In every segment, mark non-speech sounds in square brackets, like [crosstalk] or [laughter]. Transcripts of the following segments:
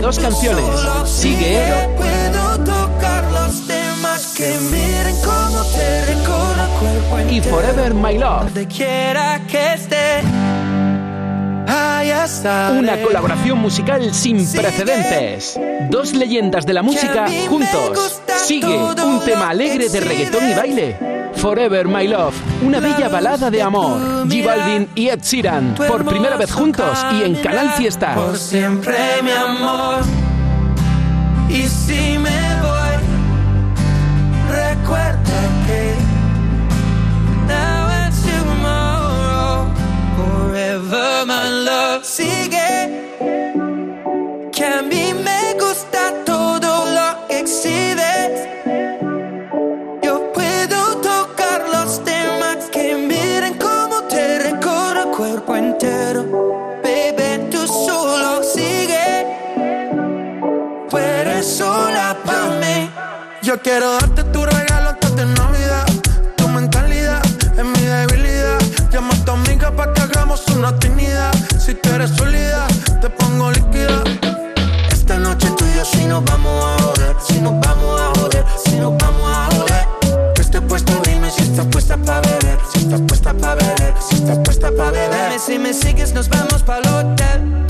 dos canciones. Sigue. Y Forever My Love. Una colaboración musical sin precedentes. Dos leyendas de la música juntos. Sigue un tema alegre de reggaetón y baile. Forever My Love, una bella balada de amor. G Balvin y Ed Sheeran, por primera vez juntos y en Canal Fiesta. Por siempre, mi amor. Y si me voy, recuerda que now and tomorrow, forever my love. Sigue, que a mí me gusta todo lo que exhibes. Yo quiero darte tu regalo antes de Navidad. Tu mentalidad es mi debilidad. Llama a tu amiga para que hagamos una actividad. Si tú eres sólida, te pongo líquida. Esta noche tú y yo si nos vamos a joder. Si nos vamos a joder, si nos vamos a joder. Que esté puesto, dime si estás puesta para beber. Si estás puesta para beber, si estás puesta para beber. Dime si me sigues, nos vamos para el hotel.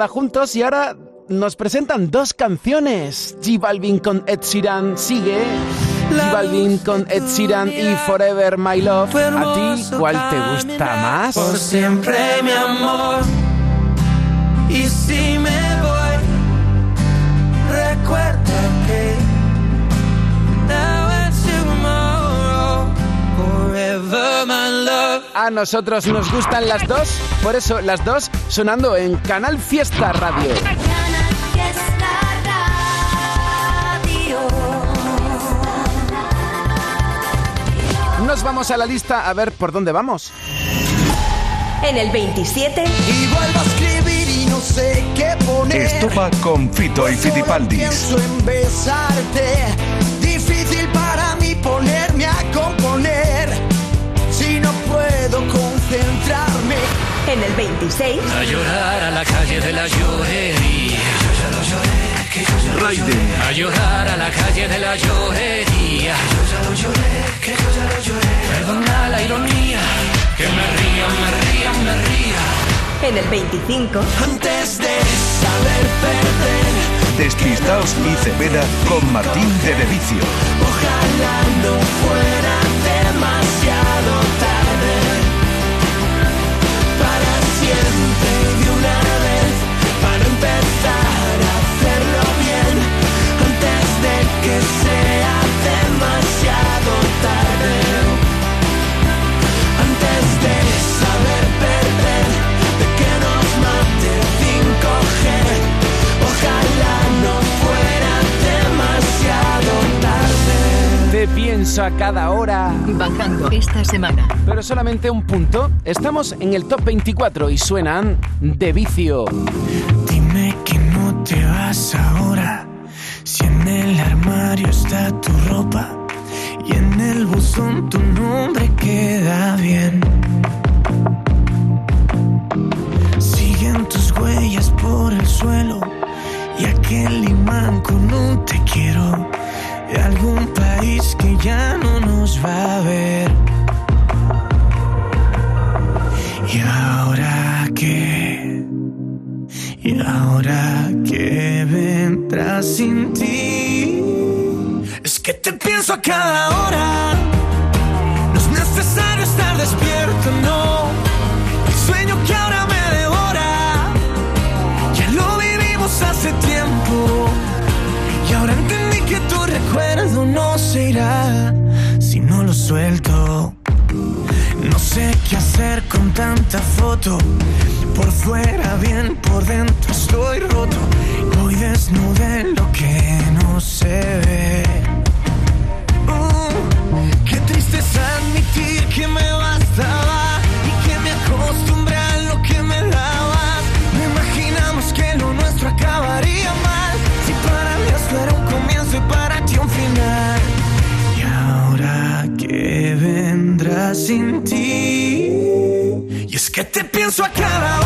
Nada juntos y ahora nos presentan dos canciones. G Balvin con Ed Sheeran sigue. G Balvin con Ed Sheeran y Forever My Love. ¿A ti cuál te gusta más? Por siempre, mi amor. Y si me A nosotros nos gustan las dos, por eso las dos sonando en Canal Fiesta Radio. Nos vamos a la lista a ver por dónde vamos. En el 27, Y vuelvo a escribir y no sé qué poner. Esto va con Fito y Fitipaldis. Pienso en besarte. Difícil para mí ponerme a componer. En el 26, A llorar a la calle de la llorería. Yo ya lo lloré, que yo ya lo Raiden, A llorar a la calle de la llorería. Yo ya lo lloré, que yo ya lo lloré. Perdona la ironía, que me ría, me ría, me ría. en el 25, Antes de saber perder. Despistaos y Cepeda con Martín de Devicio. Ojalá no fuera demasiado que sea demasiado tarde. Antes de saber perder, de que nos mate 5G, ojalá no fuera demasiado tarde. Te pienso a cada hora. Bajando esta semana. Pero solamente un punto. Estamos en el top 24 y suenan de vicio. armario está tu ropa y en el buzón tu nombre queda bien. Siguen tus huellas por el suelo y aquel imán con un te quiero de algún país que ya no nos va a ver. ¿Y ahora qué? ¿Y ahora qué vendrá sin ti? que te pienso a cada hora. No es necesario estar despierto, no. El sueño que ahora me devora, ya lo vivimos hace tiempo. Y ahora entendí que tu recuerdo no se irá si no lo suelto. No sé qué hacer con tanta foto. Por fuera bien, por dentro estoy roto. Voy desnudo en lo que no se ve. sentir que me bastaba y que me acostumbré a lo que me dabas. No imaginamos que lo nuestro acabaría mal. Si para mí esto era un comienzo y para ti un final. Y ahora que vendrá sin ti. Y es que te pienso a cada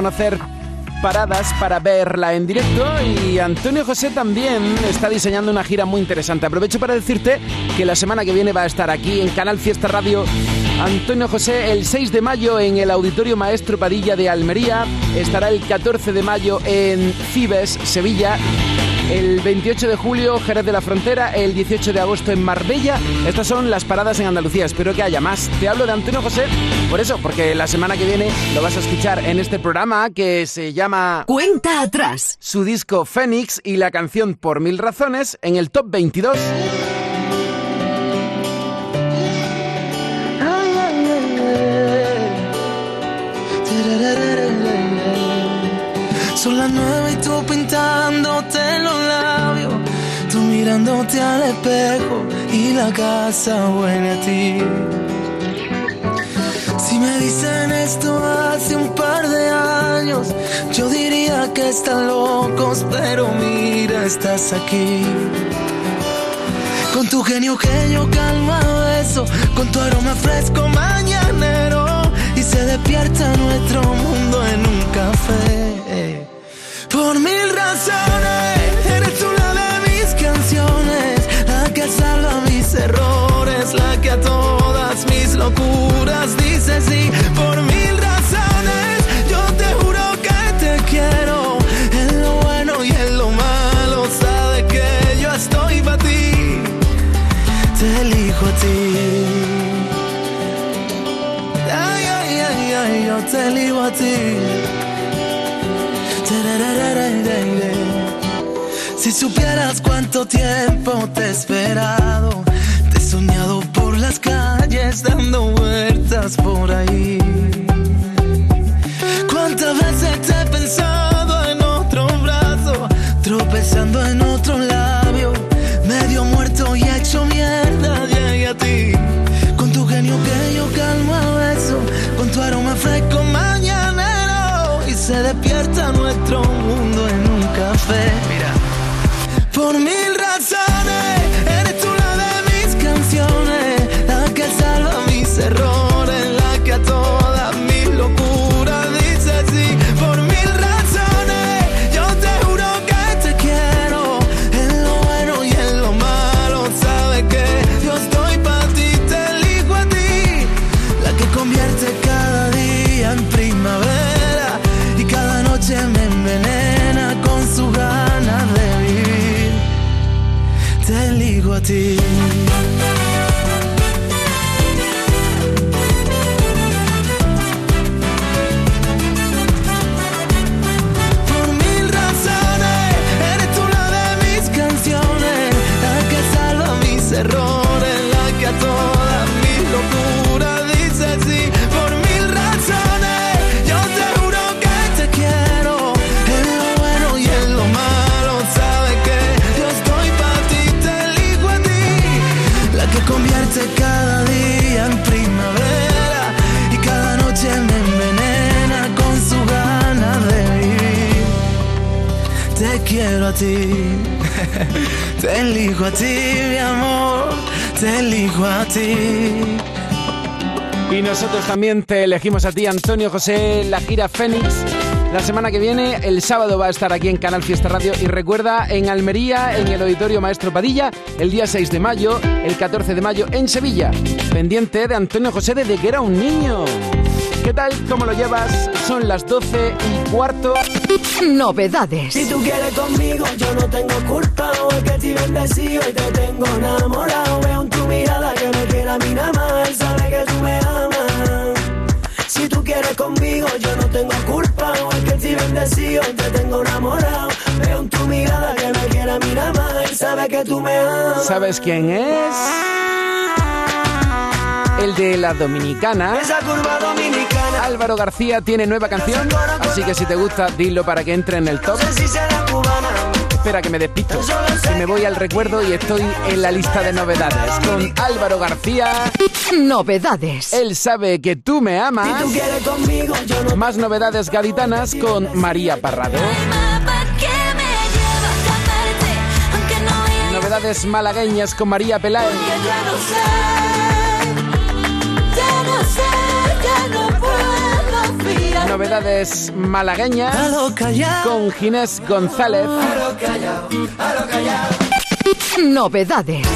conocer paradas para verla en directo y Antonio José también está diseñando una gira muy interesante. Aprovecho para decirte que la semana que viene va a estar aquí en Canal Fiesta Radio Antonio José. El 6 de mayo en el Auditorio Maestro Padilla de Almería, estará el 14 de mayo en Cibes, Sevilla, el 28 de julio Jerez de la Frontera, el 18 de agosto en Marbella. Estas son las paradas en Andalucía. Espero que haya más. Te hablo de Antonio José por eso, porque la semana que viene lo vas a escuchar en este programa que se llama Cuenta atrás. su disco Fénix y la canción Por Mil Razones en el top 22. Son las nueve y tú mirándote al espejo y la casa huele a ti. Si me dicen esto hace un par de años, yo diría que están locos, pero mira, estás aquí. Con tu genio que yo calma beso, con tu aroma fresco mañanero y se despierta nuestro mundo en un café. Por mil razones, locuras dice sí. Por mil razones, yo te juro que te quiero, en lo bueno y en lo malo, sabes que yo estoy para ti, te elijo a ti. Ay, ay, ay, ay, yo te elijo a ti. Si supieras cuánto tiempo te he esperado, las calles dando vueltas por ahí. Cuántas veces te he pensado en otro brazo, tropezando en otro labio, medio muerto y hecho mierda llegué a ti. Con tu genio que yo calmo a beso, con tu aroma fresco mañanero y se despierta nuestro mundo en un café. A ti. [laughs] Te elijo a ti, mi amor. Te elijo a ti. Y nosotros también te elegimos a ti, Antonio José, la gira Fénix. La semana que viene, el sábado, va a estar aquí en Canal Fiesta Radio. Y recuerda, en Almería, en el Auditorio Maestro Padilla, el día 6 de mayo, el 14 de mayo en Sevilla. Pendiente de Antonio José desde que era un niño. ¿Qué tal? ¿Cómo lo llevas? Son las 12 y cuarto. Novedades. Si tú quieres conmigo, yo no tengo culpa. O es que te bendecido y te tengo enamorado. Veo en tu mirada que me quiere a mí nada más. Él sabe que tú me amas. Si tú quieres conmigo, yo no tengo culpa. O es que te bendecido y te tengo enamorado. Veo en tu mirada que me quiere a mí nada más. Él sabe que tú me amas. ¿Sabes quién es? El de la Dominicana. Esa curva dominicana. Álvaro García tiene nueva canción, así que si te gusta, dilo para que entre en el top. No sé si será cubana. Espera que me despisto. Que me voy al recuerdo y estoy en la lista de novedades. Con Álvaro García, Novedades. él sabe que tú me Si amas. tú quieres conmigo, yo no Más novedades gaditanas con María Parrado. Novedades malagueñas con María Peláez. Novedades malagueñas con Ginés González. Novedades.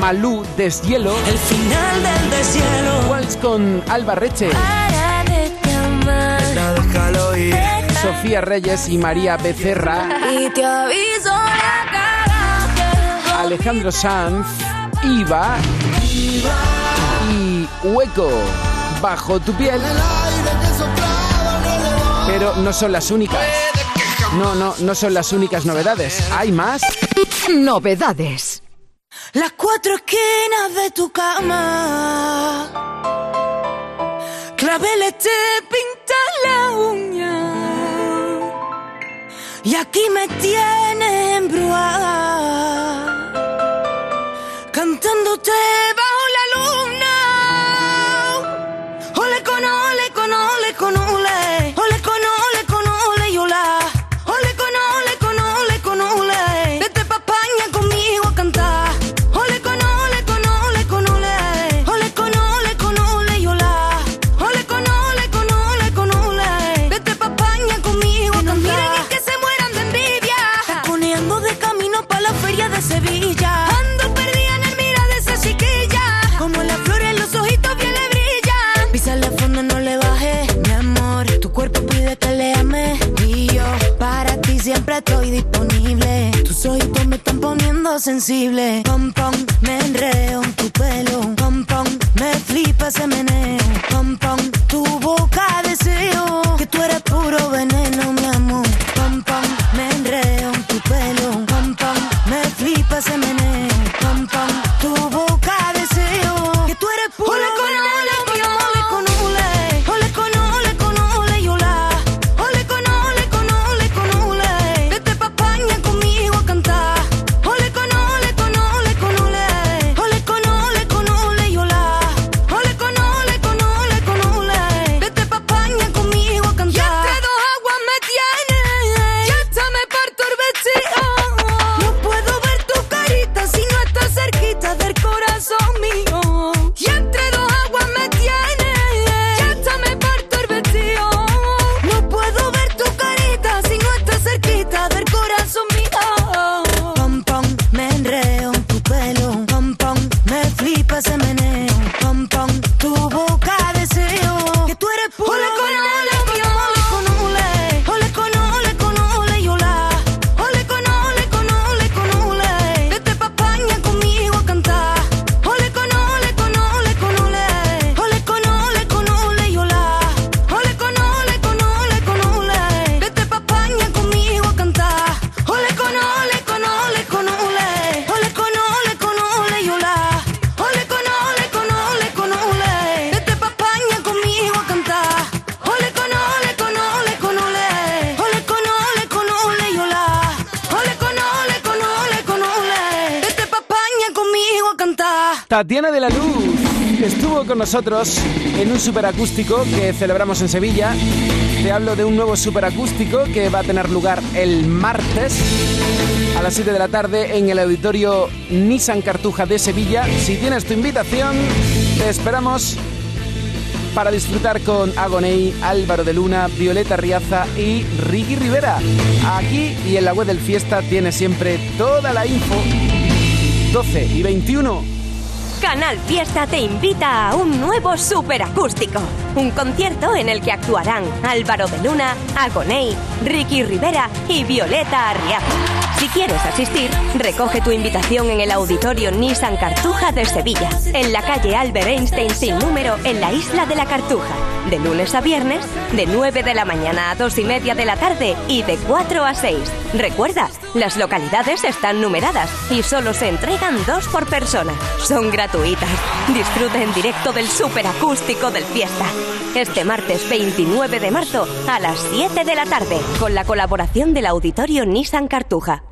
Malú Deshielo. El final del deshielo. Waltz con Alba Reche. Sofía Reyes y María Becerra. Y te aviso la cara Alejandro Sanz. Iva. Y Hueco. Bajo tu piel. Pero no son las únicas. No, no, no son las únicas novedades. Hay más. Novedades. Las cuatro esquinas de tu cama. Claveles te pintan la uña. Y aquí me tienes embrujada. Cantándote disponible. Tus ojitos me están poniendo sensible. Pom, pom, me enreo en tu pelo. Pom, pom, me flipa ese meneo. Nosotros en un superacústico que celebramos en Sevilla. Te hablo de un nuevo superacústico que va a tener lugar el martes a las 7 de la tarde en el auditorio Nissan Cartuja de Sevilla. Si tienes tu invitación, te esperamos para disfrutar con Agoney, Álvaro de Luna, Violeta Riaza y Ricky Rivera. Aquí y en la web del Fiesta tienes siempre toda la info. 12 y 21. Canal Fiesta te invita a un nuevo superacústico. Un concierto en el que actuarán Álvaro de Luna, Agoney, Ricky Rivera y Violeta Arriaza. Si quieres asistir, recoge tu invitación en el auditorio Nissan Cartuja de Sevilla, en la calle Albert Einstein sin número en la isla de la Cartuja, de lunes a viernes, de 9 de la mañana a 2 y media de la tarde y de 4 a 6. Recuerda, las localidades están numeradas y solo se entregan dos por persona. Son gratuitas. Disfruta en directo del superacústico del fiesta. Este martes 29 de marzo a las 7 de la tarde, con la colaboración del auditorio Nissan Cartuja.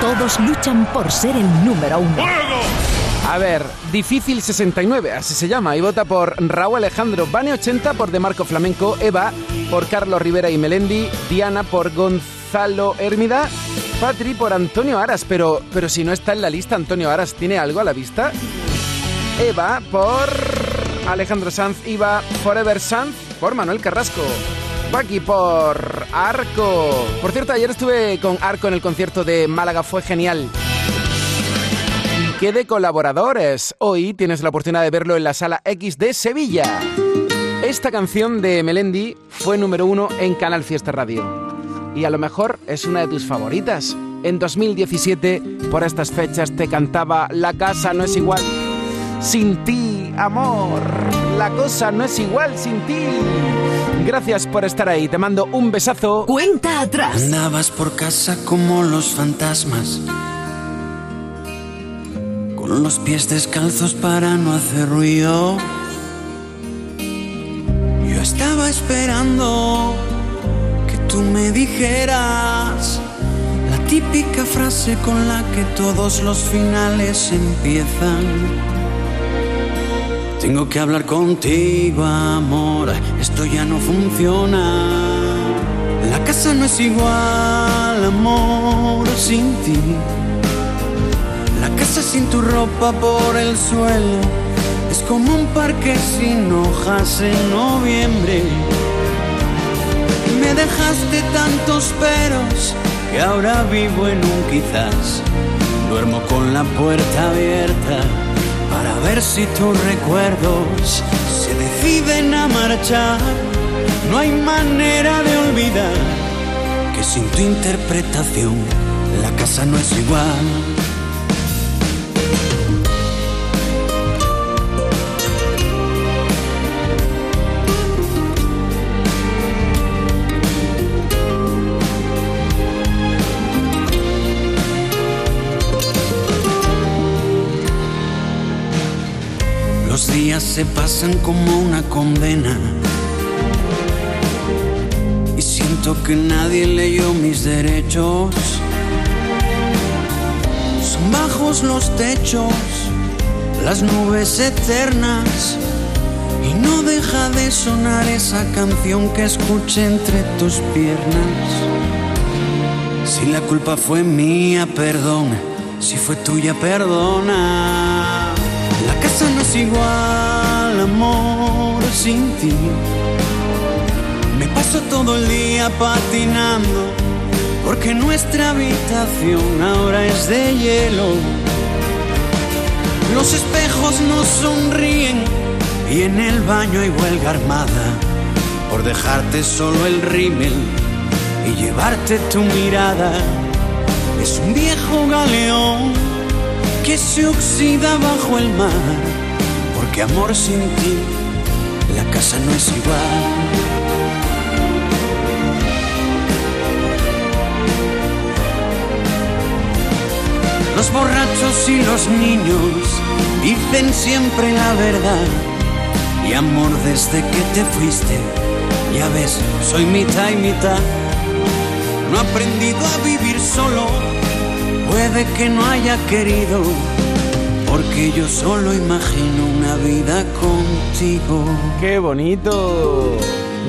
Todos luchan por ser el número uno. A ver, Difícil 69, así se llama, y vota por Raúl Alejandro, Bane 80 por De Marco Flamenco, Eva por Carlos Rivera y Melendi, Diana por Gonzalo Hermida, Patri por Antonio Aras, pero, pero si no está en la lista Antonio Aras, ¿tiene algo a la vista? Eva por Alejandro Sanz, Iba Forever Sanz por Manuel Carrasco. Paqui por Arco. Por cierto, ayer estuve con Arco en el concierto de Málaga, fue genial. Y qué de colaboradores. Hoy tienes la oportunidad de verlo en la sala X de Sevilla. Esta canción de Melendi fue número uno en Canal Fiesta Radio. Y a lo mejor es una de tus favoritas. En 2017, por estas fechas, te cantaba La casa no es igual. Sin ti, amor. La cosa no es igual sin ti. Gracias por estar ahí. Te mando un besazo. Cuenta atrás. Andabas por casa como los fantasmas. Con los pies descalzos para no hacer ruido. Yo estaba esperando que tú me dijeras la típica frase con la que todos los finales empiezan. Tengo que hablar contigo, amor. Esto ya no funciona. La casa no es igual, amor, sin ti. La casa sin tu ropa por el suelo es como un parque sin hojas en noviembre. Me dejaste tantos peros que ahora vivo en un quizás. Duermo con la puerta abierta para ver si tus recuerdos se deciden a marchar. No hay manera de olvidar que sin tu interpretación la casa no es igual. Días se pasan como una condena. Y siento que nadie leyó mis derechos. Son bajos los techos, las nubes eternas. Y no deja de sonar esa canción que escuché entre tus piernas. Si la culpa fue mía, perdón. Si fue tuya, perdona. La casa no es igual, amor, sin ti. Me paso todo el día patinando, porque nuestra habitación ahora es de hielo. Los espejos nos sonríen y en el baño hay huelga armada por dejarte solo el rímel y llevarte tu mirada. Es un viejo galeón que se oxida bajo el mar, porque amor sin ti la casa no es igual. Los borrachos y los niños dicen siempre la verdad. Y amor, desde que te fuiste, ya ves, soy mitad y mitad. No he aprendido a vivir solo, puede que no haya querido, porque yo solo imagino una vida contigo. ¡Qué bonito!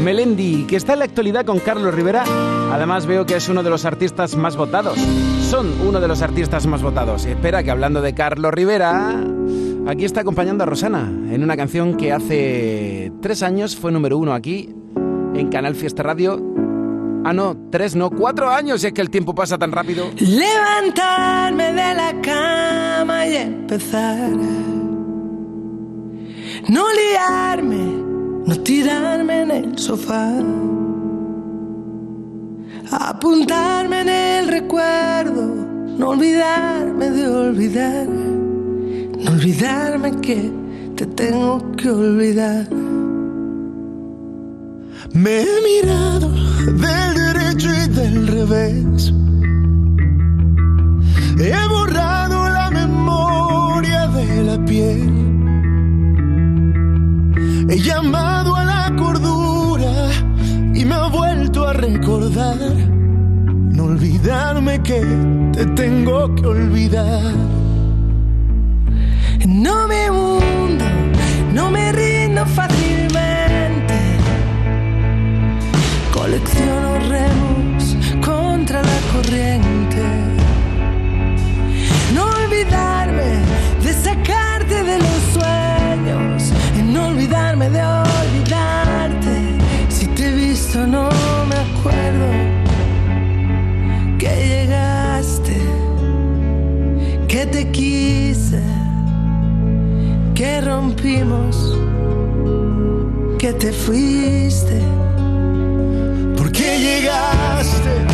Melendi, que está en la actualidad con Carlos Rivera. Además veo que es uno de los artistas más votados. Son uno de los artistas más votados. Espera que hablando de Carlos Rivera, aquí está acompañando a Rosana en una canción que hace tres años fue número uno aquí en Canal Fiesta Radio. Ah, no, tres, no, cuatro años, es que el tiempo pasa tan rápido. Levantarme de la cama y empezar. No liarme, no tirarme en el sofá. Apuntarme en el recuerdo, no olvidarme de olvidar. No olvidarme que te tengo que olvidar. Me he mirado del derecho y del revés. He borrado la memoria de la piel. He llamado a la cordura y me ha vuelto a recordar. No olvidarme que te tengo que olvidar. No me hundo, no me rindo fácilmente. Contra la corriente. No olvidarme de sacarte de los sueños. Y no olvidarme de olvidarte. Si te he visto, no me acuerdo que llegaste, que te quise, que rompimos, que te fuiste. ¿Por qué llegaste?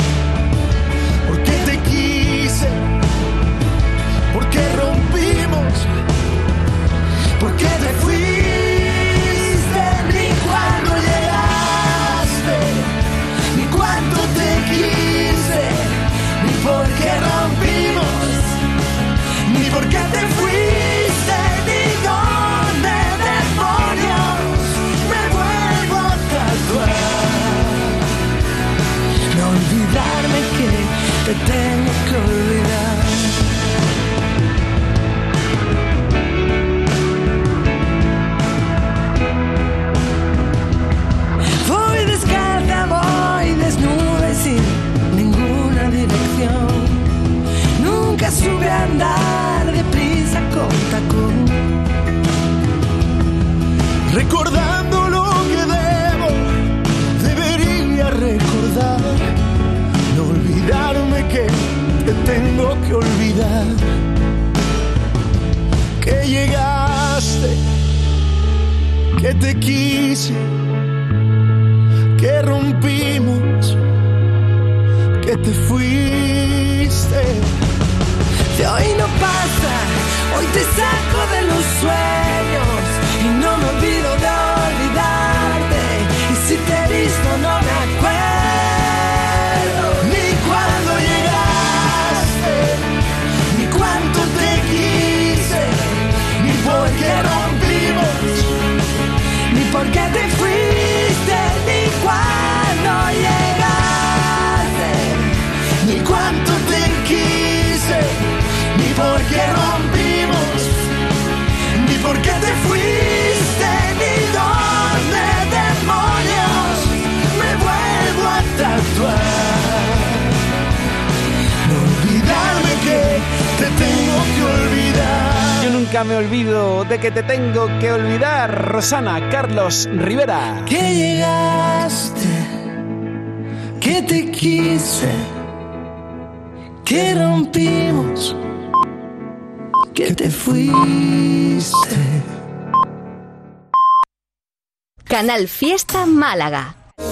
Rosana Carlos Rivera. Que llegaste, que te quise, que rompimos, que te fuiste. Canal Fiesta Málaga.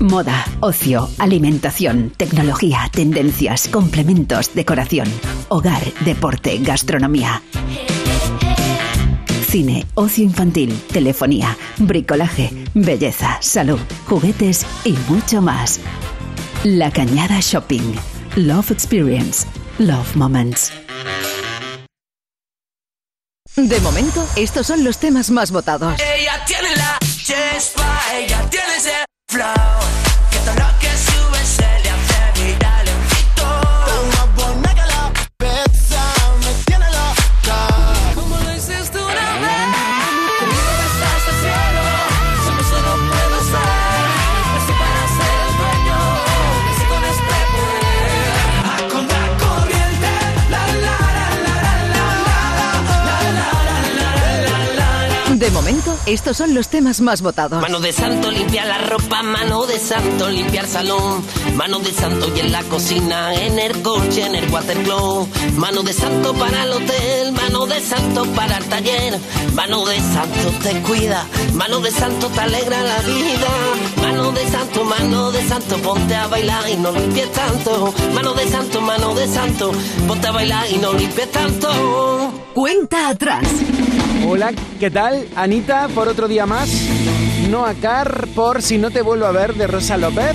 Moda, ocio, alimentación, tecnología, tendencias, complementos, decoración, hogar, deporte, gastronomía. Cine, ocio infantil, telefonía, bricolaje, belleza, salud, juguetes y mucho más. La Cañada Shopping. Love Experience. Love Moments. De momento, estos son los temas más votados. Ella tiene la chispa, ella tiene ese de momento estos son los temas más votados. Mano de santo limpia la ropa, mano de santo limpiar salón, mano de santo y en la cocina, en el coche, en el watercloak, mano de santo para el hotel, mano de santo para el taller, mano de santo te cuida, mano de santo te alegra la vida, mano de santo, mano de santo, ponte a bailar y no limpies tanto, mano de santo, mano de santo, ponte a bailar y no limpies tanto. Cuenta atrás. Hola, ¿qué tal? Anita, por otro día más. Noa Car, por Si no te vuelvo a ver, de Rosa López.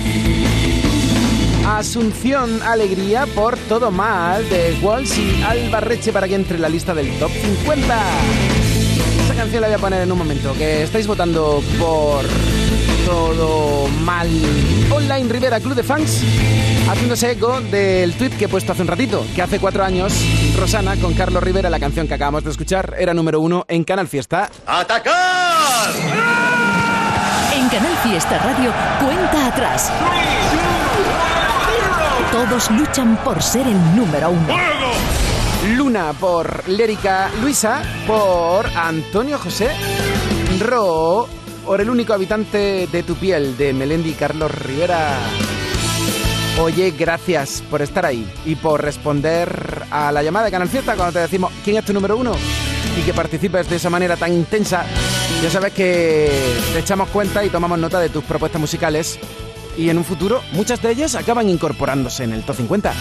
Asunción Alegría, por Todo Mal, de Walsh y Alba Reche, para que entre en la lista del Top 50. Esa canción la voy a poner en un momento, que estáis votando por Todo Mal. Online Rivera Club de Fans, haciéndose eco del tweet que he puesto hace un ratito, que hace cuatro años, Rosana con Carlos Rivera, la canción que acabamos de escuchar, era número uno en Canal Fiesta. ¡Atacar! En Canal Fiesta Radio, cuenta atrás. Todos luchan por ser el número uno. Luna por Lérica Luisa, por Antonio José, Ro por el único habitante de tu piel, de Melendi Carlos Rivera. Oye, gracias por estar ahí y por responder a la llamada de Canal Fiesta cuando te decimos quién es tu número uno y que participes de esa manera tan intensa. Ya sabes que te echamos cuenta y tomamos nota de tus propuestas musicales y en un futuro muchas de ellas acaban incorporándose en el Top 50.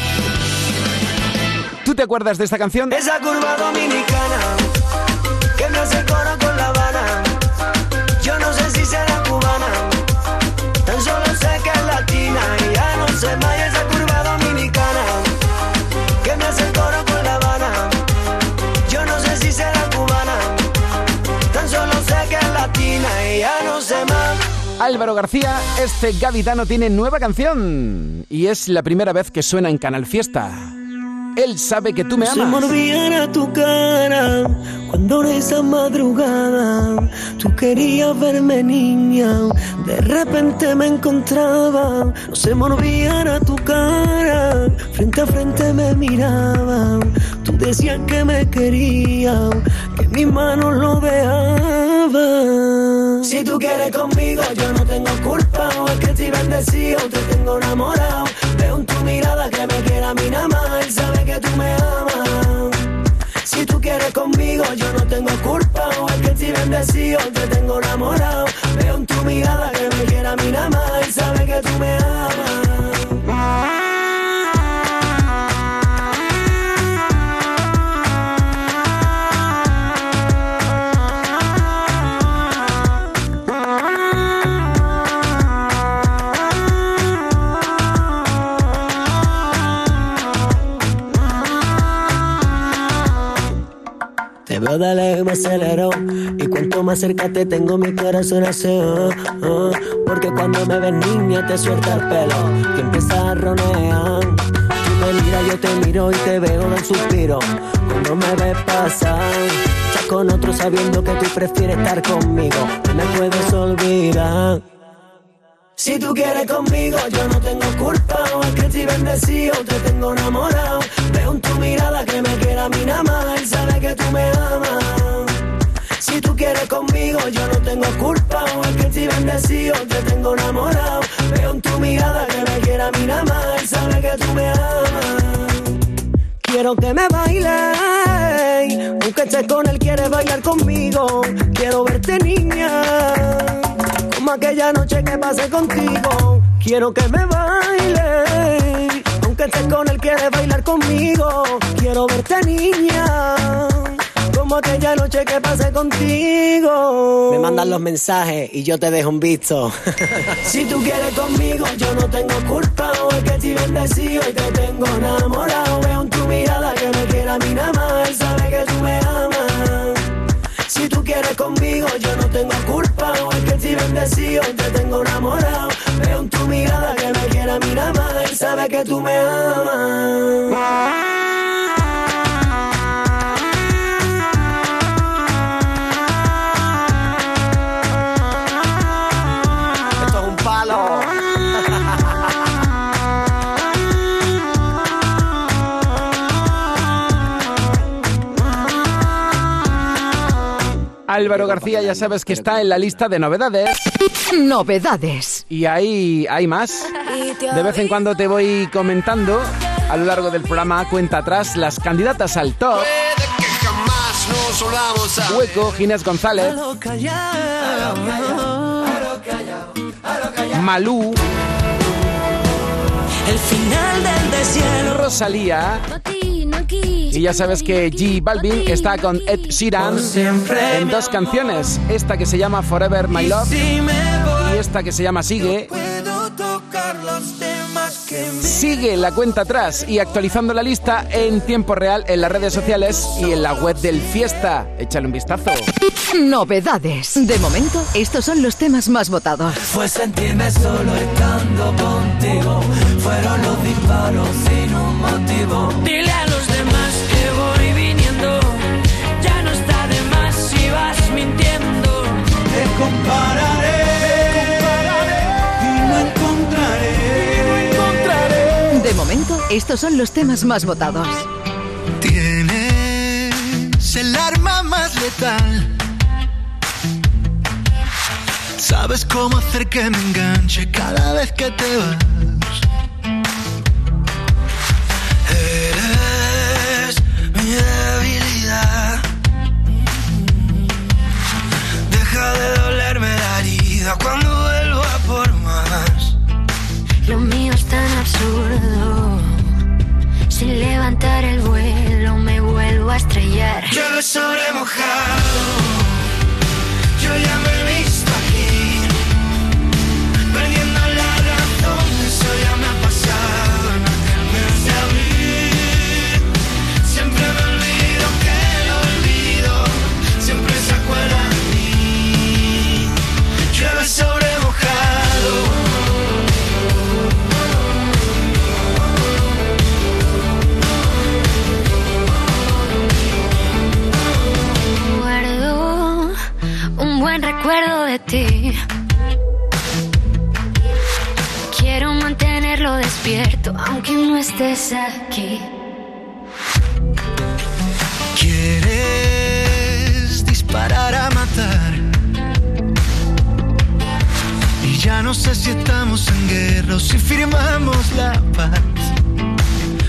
¿Tú te acuerdas de esta canción? Esa curva dominicana que coro con Álvaro García, este gaditano tiene nueva canción y es la primera vez que suena en Canal Fiesta. Él sabe que tú me Se amas. olvidara tu cara cuando en esa madrugada tú querías verme niña. De repente me encontraba, no se me tu cara. Frente a frente me miraba, tú decías que me querías, que mis manos lo dejaban. Si tú quieres conmigo, yo no tengo culpa. O es que estoy bendecido, te tengo enamorado. Veo en tu mirada que me quiere a mí nada. Él sabe que tú me amas. Si tú quieres conmigo, yo no tengo culpa. O es que estoy bendecido, te tengo enamorado. Veo en tu mirada que me quiere a mí nada. Él sabe que tú me amas. Lejos y me acelero Y cuanto más cerca te tengo mi corazón hace ah, ah. Porque cuando me ves niña te suelta el pelo. Que empieza a ronear. Tú me miras, yo te miro y te veo en un suspiro. Cuando me ves pasar Estás con otro sabiendo que tú prefieres estar conmigo No me puedes olvidar si tú quieres conmigo, yo no tengo culpa. Es que estoy bendecido, te tengo enamorado. Veo en tu mirada que me quiere a mí nada. Él sabe que tú me amas. Si tú quieres conmigo, yo no tengo culpa. Es que estoy bendecido, te tengo enamorado. Veo en tu mirada que me quiere a mí nada. Él sabe que tú me amas. Quiero que me baile, aunque estés con él, quiere bailar conmigo. Quiero verte niña, como aquella noche que pasé contigo. Quiero que me baile, aunque estés con él, quiere bailar conmigo. Quiero verte niña, como aquella noche que pasé contigo. Me mandan los mensajes y yo te dejo un visto. [laughs] si tú quieres conmigo, yo no tengo culpa. Es que estoy bendecido y te tengo enamorado. Veo en tu mirada que me quiere a mí nada más. Él sabe que tú me amas. Si tú quieres conmigo, yo no tengo culpa. O es que estoy bendecido y te tengo enamorado. Veo en tu mirada que me quiere a mí nada más. Él sabe que tú me amas. Álvaro García ya sabes que está en la lista de novedades. Novedades. Y ahí hay más. De vez en cuando te voy comentando a lo largo del programa cuenta atrás las candidatas al top. Jamás nos volvamos a Hueco, Ginés González, Malú, El final del desierto. Rosalía. Y ya sabes que G Balvin está con Ed Sheeran en dos canciones. Esta que se llama Forever My Love y esta que se llama Sigue. Sigue la cuenta atrás y actualizando la lista en tiempo real en las redes sociales y en la web del Fiesta. Échale un vistazo. Novedades. De momento, estos son los temas más votados. Fue sentirme solo estando contigo. Fueron los disparos sin un motivo. Dile a los demás estos son los temas más votados. Tienes el arma más letal. Sabes cómo hacer que me enganche cada vez que te vas. Cuando vuelva por más. Lo mío es tan absurdo. Sin levantar el vuelo me vuelvo a estrellar. Llueve sobre mojado. Yo ya me aunque no estés aquí. Quieres disparar a matar. Y ya no sé si estamos en guerra o si firmamos la paz.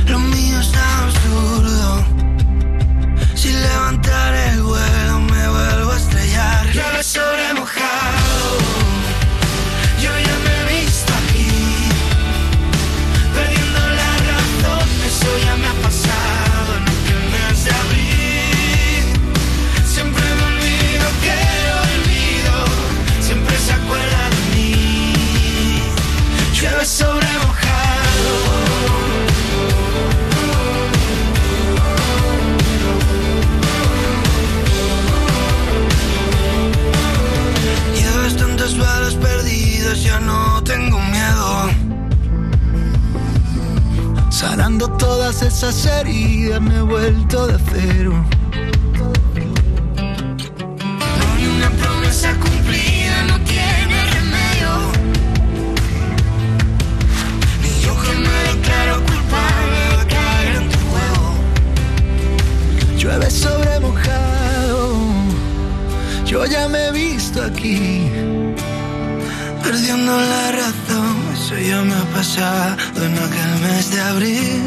Lo mío es absurdo. Si levantar el vuelo me vuelvo a estrellar. Sobre mojado. Ya no tengo miedo. Sanando todas esas heridas, me he vuelto de cero. Aquí, perdiendo la razón. Eso ya me ha pasado en aquel mes de abril.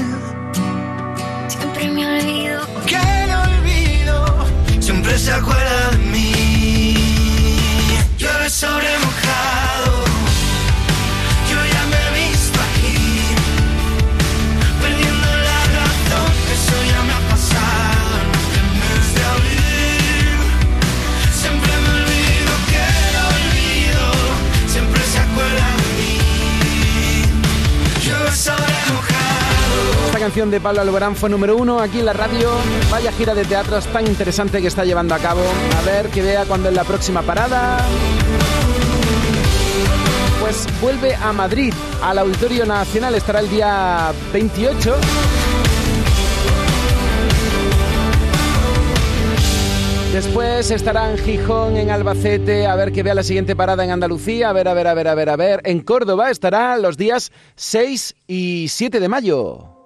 Siempre me olvido. Que no olvido, siempre se acuerda de mí. Llueve sobre mojado, canción de Pablo Alborán fue número uno aquí en la radio. Vaya gira de teatros tan interesante que está llevando a cabo. A ver que vea cuándo es la próxima parada. Pues vuelve a Madrid, al Auditorio Nacional. Estará el día 28. Después estará en Gijón, en Albacete, a ver que vea la siguiente parada en Andalucía, a ver, a ver, a ver, a ver, a ver. En Córdoba estará los días 6 y 7 de mayo.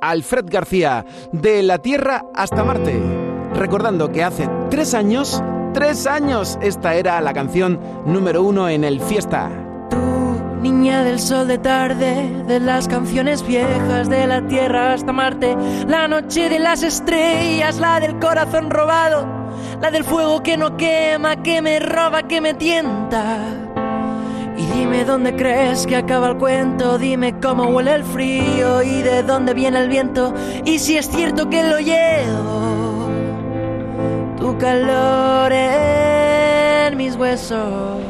Alfred García, de la Tierra hasta Marte. Recordando que hace tres años, tres años, esta era la canción número uno en el Fiesta. Niña del sol de tarde, de las canciones viejas, de la tierra hasta Marte, la noche de las estrellas, la del corazón robado, la del fuego que no quema, que me roba, que me tienta. Y dime dónde crees que acaba el cuento, dime cómo huele el frío y de dónde viene el viento, y si es cierto que lo llevo, tu calor en mis huesos.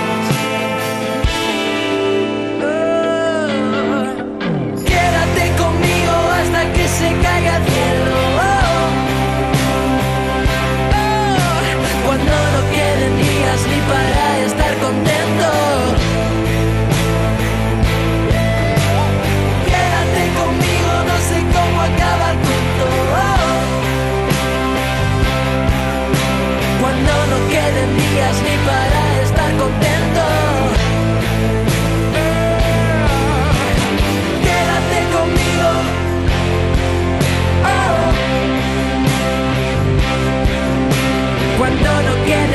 Se caiga el cielo. Oh, cuando no queden días ni para estar contento. Quédate conmigo, no sé cómo acaba el cuento. Cuando no queden días ni para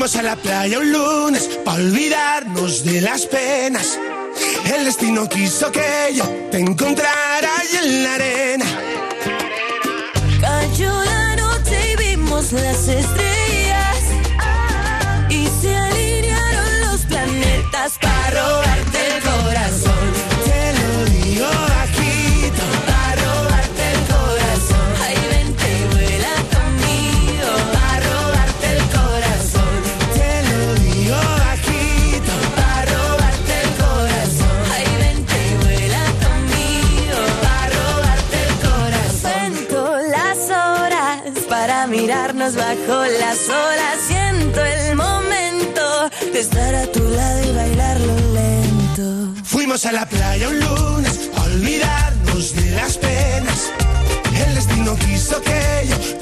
Fuimos a la playa un lunes para olvidarnos de las penas. El destino quiso que yo te encontrara ahí en la arena. Cayó la noche y vimos las estrellas bajo las olas. Siento el momento de estar a tu lado y bailarlo lento. Fuimos a la playa un lunes a olvidarnos de las penas. El destino quiso que yo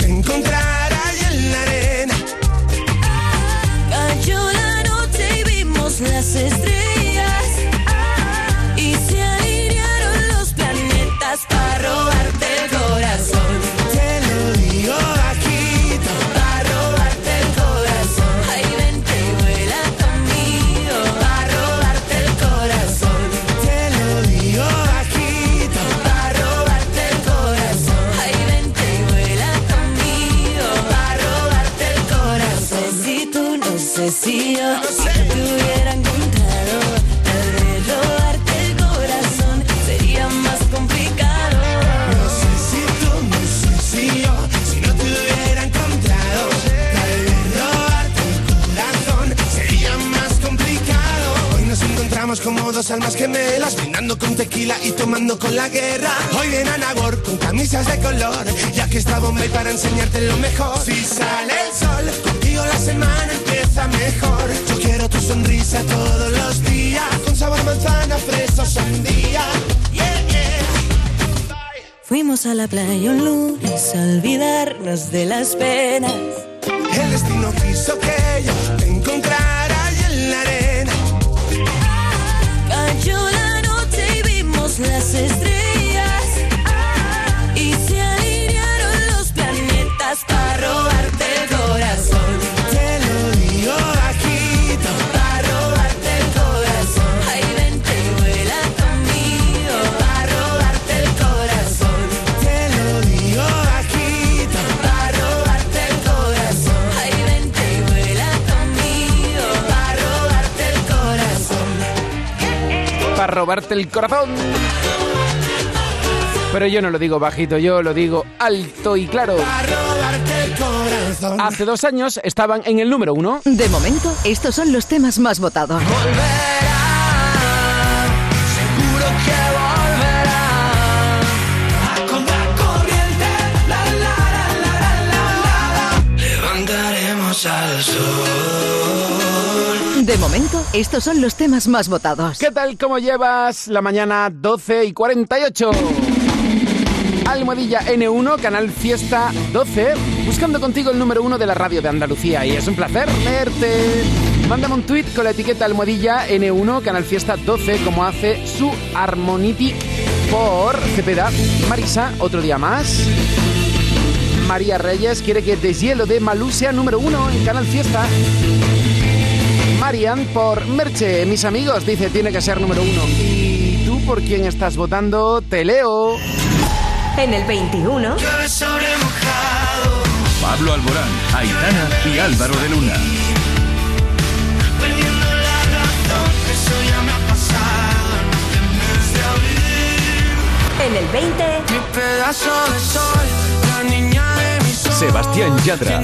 almas gemelas, brindando con tequila y tomando con la guerra. Hoy viene Anagor con camisas de color, ya que está Bombay para enseñarte lo mejor. Si sale el sol, contigo la semana empieza mejor. Yo quiero tu sonrisa todos los días, con sabor manzana, fresa, sandía. Yeah, yeah. Fuimos a la playa un lunes a olvidarnos de las penas. El destino quiso que robarte el corazón. Pero yo no lo digo bajito, yo lo digo alto y claro. Hace dos años estaban en el número uno. De momento, estos son los temas más votados. Seguro que volverá a contracorriente. La, la, la, la, la, la, la. Levantaremos al sol. De momento, estos son los temas más votados. ¿Qué tal? ¿Cómo llevas la mañana 12 y 48? Almohadilla N1, Canal Fiesta 12, buscando contigo el número uno de la radio de Andalucía. Y es un placer verte. Mándame un tweet con la etiqueta Almohadilla N1, Canal Fiesta 12, como hace su Harmonitic por Cepeda. Marisa, otro día más. María Reyes quiere que Deshielo de Malú sea número uno en Canal Fiesta. Marian por Merche, mis amigos, dice tiene que ser número uno. ¿Y tú por quién estás votando? Te leo. En el 21, Llueve sobre mojado. Pablo Alborán, Aitana y Álvaro de Luna. Perdiendo la razón. Eso ya me ha pasado en el mes de abril. en el 20, Mi pedazo de sol, la niña de mis ojos. Sebastián Yatra.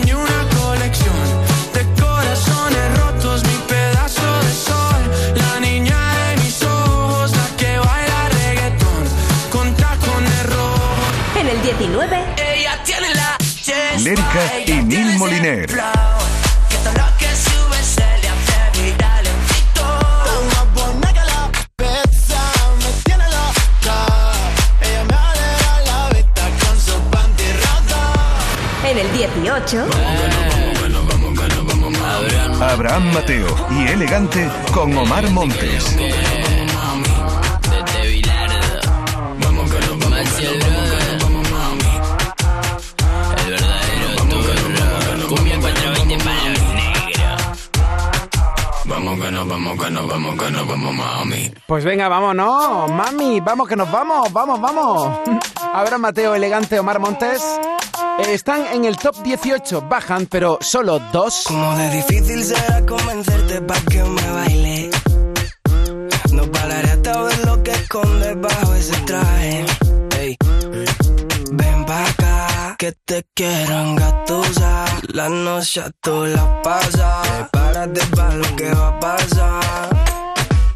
19. Ella tiene la Lerca y Nil Moliner. En el 18. Abraham Mateo y Elegante con Omar Montes. Vamos que no, vamos que no, vamos mami. Pues venga, vámonos, mami, vamos que nos vamos, vamos, vamos. [laughs] Ahora Mateo Elegante, Omar Montes están en el top 18, bajan, pero solo dos. Como de difícil será convencerte pa' que me baile. No pararé hasta ver lo que escondes bajo ese traje que te quieran gatosa. La noche tú la pasas. Prepárate para lo que va a pasar.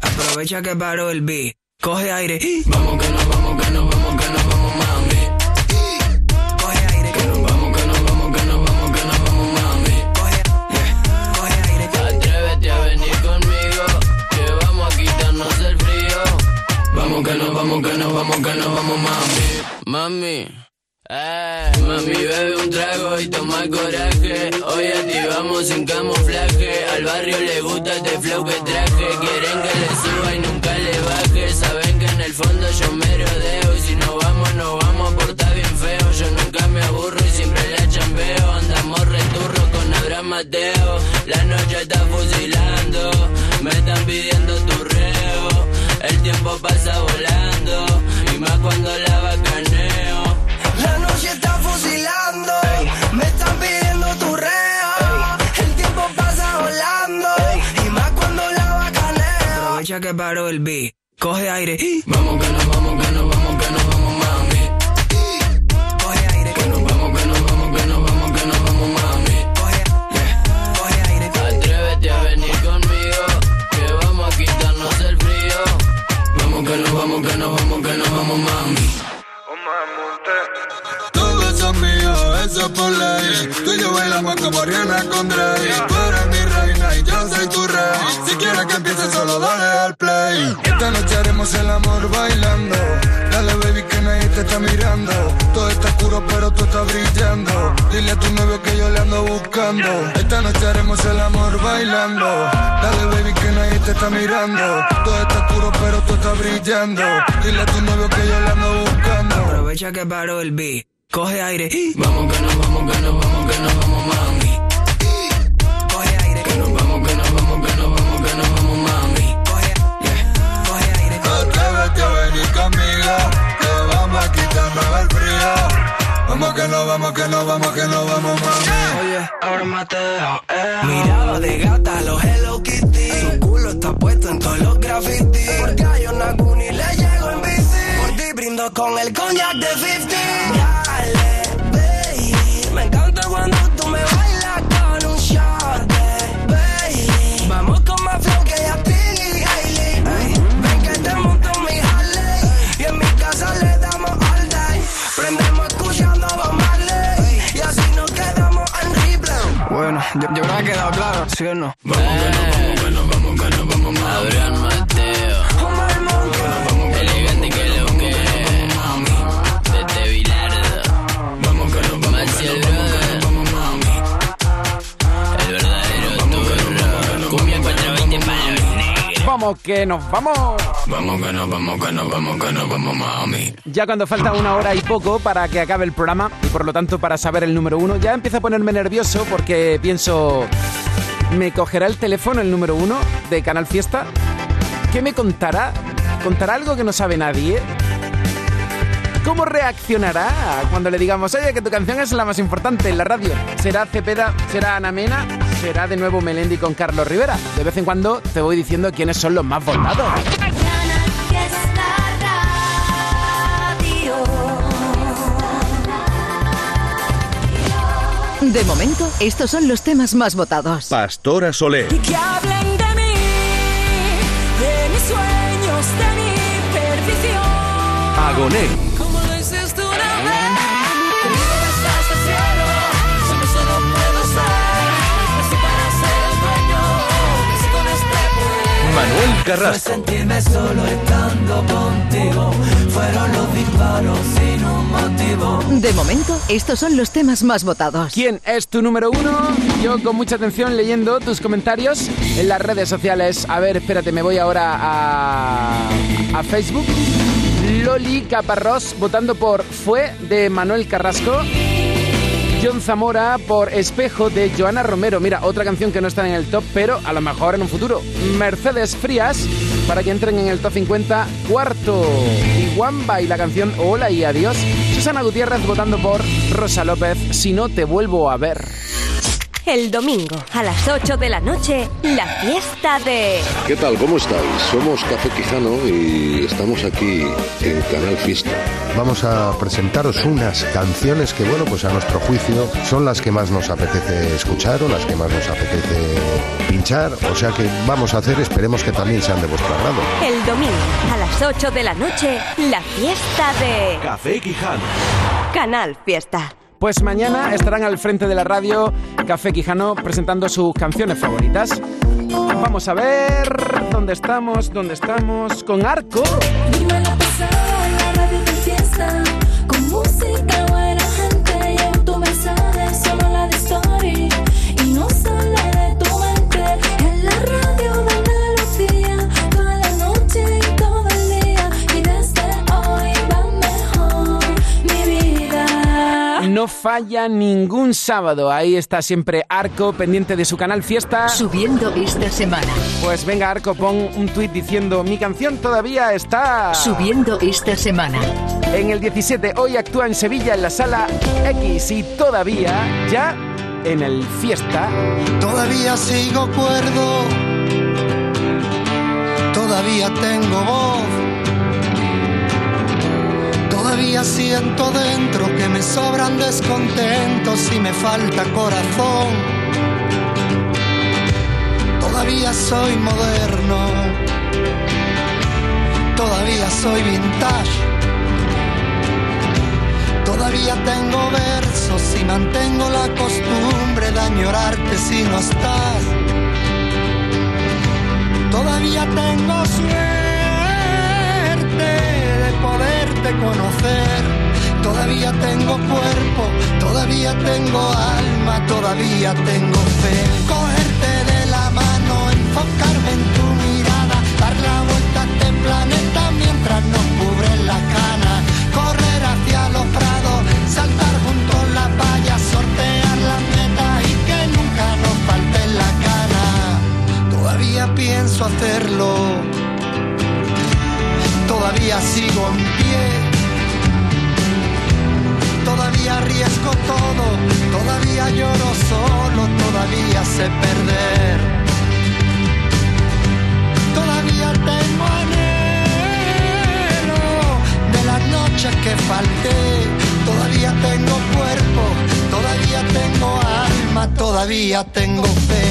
Aprovecha que paró el beat. Coge aire. Vamos que no, vamos que no, vamos que no, vamos mami. Coge aire. Que nos vamos, que nos vamos, que nos vamos, que nos vamos mami. Coge, yeah. coge aire. Atrévete a venir conmigo. Que vamos a quitarnos el frío. Vamos que no, vamos que no, vamos que no, vamos mami. Mami. Eh, mami, bebe un trago y toma coraje. Hoy activamos sin camuflaje. Al barrio le gusta este flow que traje. Quieren que le suba y nunca le baje. Saben que en el fondo yo me rodeo. Y si no vamos, no vamos por estar bien feo. Yo nunca me aburro y siempre la chambeo. Andamos returro con Abraham Mateo. La noche está fusilando. Me están pidiendo tu reo. El tiempo pasa volando. Y más cuando la bacaneo. Que paró el beat, coge aire. Vamos que nos vamos, que nos vamos, que nos vamos, mami. Coge aire. Que nos vamos, que nos vamos, que nos vamos, que nos vamos, mami. Coge, yeah, coge aire. Atrévete a venir conmigo, que vamos a quitarnos el frío. Vamos que nos vamos, que nos vamos, que nos vamos, mami. Todos son míos, eso por ley. Tú y yo bailamos como Rihanna con Drake. Al play. Esta noche haremos el amor bailando. Dale, baby, que nadie te está mirando. Todo está oscuro, pero tú estás brillando. Dile a tu novio que yo le ando buscando. Esta noche haremos el amor bailando. Dale, baby, que nadie te está mirando. Todo está oscuro, pero tú estás brillando. Dile a tu novio que yo le ando buscando. Aprovecha que paró el beat, coge aire. Vamos que nos vamos, que nos vamos, que nos vamos, mami. Que vamos a quitarnos el frío. Vamos que no vamos, que no vamos, que no vamos, mami. Oye, ahora Mateo, eh. Mirada de gata, los Hello Kitty. Su culo está puesto en todos los grafitis. Porque hay una Kuni le llego en bici. Por ti brindo con el coñac de 50. ¿Sí o no? Vamos que nos vamos, que vamos, que nos vamos, Mateo. Elegante que lo que Desde Bilardo. Vamos que nos vamos, que nos vamos, que nos vamos, mami. El verdadero turro. Cumbia 420 palos negros. Vamos que nos vamos. Vamos que nos vamos, que nos vamos, que nos vamos, mami. Ya cuando falta una hora y poco para que acabe el programa y por lo tanto para saber el número uno, ya empiezo a ponerme nervioso porque pienso, ¿me cogerá el teléfono el número uno de Canal Fiesta? ¿Qué me contará? ¿Contará algo que no sabe nadie? ¿Cómo reaccionará cuando le digamos, oye, que tu canción es la más importante en la radio? ¿Será Cepeda? ¿Será Ana Mena? ¿Será de nuevo Melendi con Carlos Rivera? De vez en cuando te voy diciendo quiénes son los más votados. De momento, estos son los temas más votados. Pastora Soler. Que hablen de mí, de mis sueños, de mi perdición. Agoné. Poder. Manuel Carrasco. sentirme solo estando contigo. Fueron los disparos sin un motivo. De momento, estos son los temas más votados. ¿Quién es tu número uno? Yo con mucha atención leyendo tus comentarios en las redes sociales. A ver, espérate, me voy ahora a, a Facebook. Loli Caparrós votando por Fue de Manuel Carrasco. John Zamora por Espejo de Joana Romero. Mira, otra canción que no está en el top, pero a lo mejor en un futuro. Mercedes Frías para que entren en el top 50. Cuarto. Y Wamba y la canción Hola y Adiós. Susana Gutiérrez votando por Rosa López. Si no te vuelvo a ver. El domingo a las 8 de la noche, la fiesta de... ¿Qué tal? ¿Cómo estáis? Somos Café Quijano y estamos aquí en Canal Fiesta. Vamos a presentaros unas canciones que, bueno, pues a nuestro juicio son las que más nos apetece escuchar o las que más nos apetece pinchar. O sea que vamos a hacer, esperemos que también sean de vuestro agrado. El domingo a las 8 de la noche, la fiesta de... Café Quijano. Canal Fiesta. Pues mañana estarán al frente de la radio Café Quijano presentando sus canciones favoritas. vamos a ver dónde estamos, dónde estamos con Arco. La en la radio No falla ningún sábado. Ahí está siempre Arco, pendiente de su canal Fiesta. Subiendo esta semana. Pues venga, Arco, pon un tuit diciendo: Mi canción todavía está. Subiendo esta semana. En el 17, hoy actúa en Sevilla en la sala X y todavía ya en el Fiesta. Todavía sigo cuerdo, todavía tengo voz, todavía siento dentro que me sobran descontentos y me falta corazón. Todavía soy moderno, todavía soy vintage. Todavía tengo versos y mantengo la costumbre de añorarte si no estás. Todavía tengo suerte de conocer. Todavía tengo cuerpo, todavía tengo alma, todavía tengo fe. Cogerte de la mano, enfocarme en tu mirada, dar la vuelta a este planeta mientras nos cubren la cana. Correr hacia los prados, saltar junto a la valla, sortear las metas y que nunca nos falte la gana. Todavía pienso hacerlo, todavía sigo en pie. Todavía arriesgo todo, todavía lloro solo, todavía sé perder. Todavía tengo anhelo de las noches que falté. Todavía tengo cuerpo, todavía tengo alma, todavía tengo fe.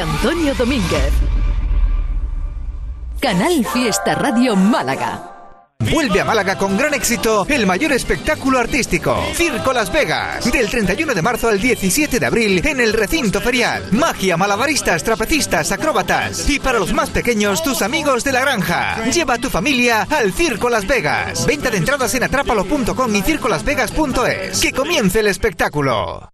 Antonio Domínguez. Canal Fiesta Radio Málaga. Vuelve a Málaga con gran éxito el mayor espectáculo artístico, Circo Las Vegas, del 31 de marzo al 17 de abril en el recinto ferial. Magia, malabaristas, trapecistas, acróbatas y para los más pequeños, tus amigos de la granja. Lleva a tu familia al Circo Las Vegas. Venta de entradas en atrápalo.com y circolasvegas.es. Que comience el espectáculo.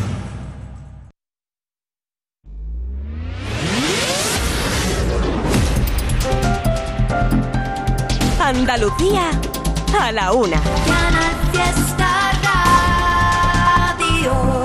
Andalucía a la una. Fiesta Radio.